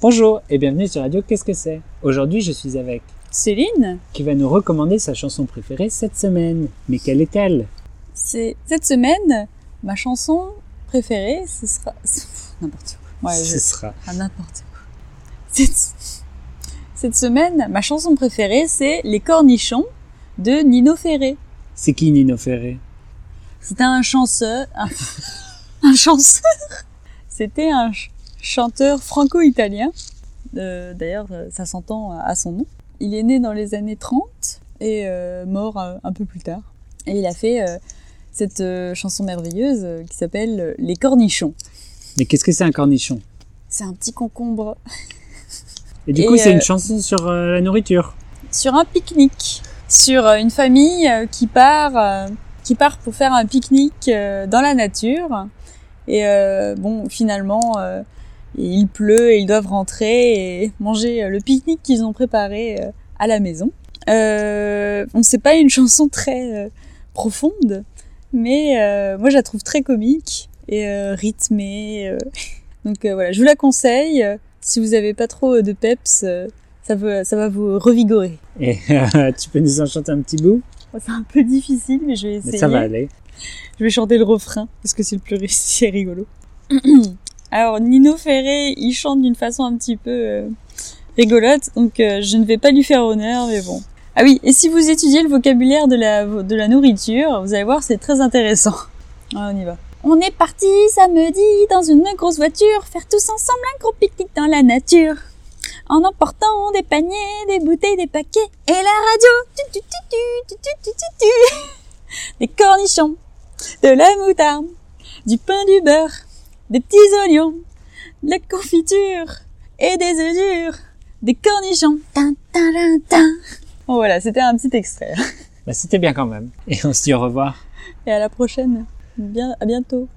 Bonjour et bienvenue sur Radio Qu'est-ce que c'est? Aujourd'hui je suis avec Céline, qui va nous recommander sa chanson préférée cette semaine. Mais quelle est-elle? C'est cette semaine ma chanson préférée, ce sera n'importe quoi. Ouais, Ce je- sera. ah, n'importe quoi. Cette... cette semaine, ma chanson préférée, c'est Les Cornichons de Nino Ferré. C'est qui Nino Ferré? C'était un chanceur, un, un chanceur. C'était un ch- chanteur franco-italien. Euh, D'ailleurs, euh, ça s'entend à son nom. Il est né dans les années 30 et euh, mort euh, un peu plus tard. Et il a fait euh, cette euh, chanson merveilleuse euh, qui s'appelle euh, Les Cornichons. Mais qu'est-ce que c'est un cornichon? C'est un petit concombre Et du Et, coup c'est euh, une chanson sur euh, la nourriture. sur un pique-nique, sur euh, une famille euh, qui part, euh, qui part pour faire un pique-nique euh, dans la nature. Et euh, bon, finalement, euh, il pleut et ils doivent rentrer et manger euh, le pique-nique qu'ils ont préparé euh, à la maison. Euh, bon, c'est pas une chanson très euh, profonde, mais euh, moi je la trouve très comique et euh, rythmée. Donc voilà, je vous la conseille. Si vous avez pas trop de peps, ça, ça va vous revigorer. Et tu peux nous en chanter un petit bout? C'est un peu difficile, mais je vais essayer. Mais ça va aller. Je vais chanter le refrain, parce que c'est le plus c'est rigolo. Alors Nino Ferré, il chante d'une façon un petit peu euh, rigolote, donc euh, je ne vais pas lui faire honneur, mais bon. Ah oui, et si vous étudiez le vocabulaire de la, de la nourriture, vous allez voir, c'est très intéressant. Ah, on y va. On est parti samedi dans une grosse voiture, faire tous ensemble un gros pique-nique dans la nature. En emportant des paniers, des bouteilles, des paquets et la radio. Tu, des cornichons, de la moutarde, du pain, du beurre des petits oignons, de la confiture et des œufs durs, des cornichons. Tin, tin. Bon voilà, c'était un petit extrait. Bah, c'était bien quand même. Et on se dit au revoir. Et à la prochaine. Bien, à bientôt.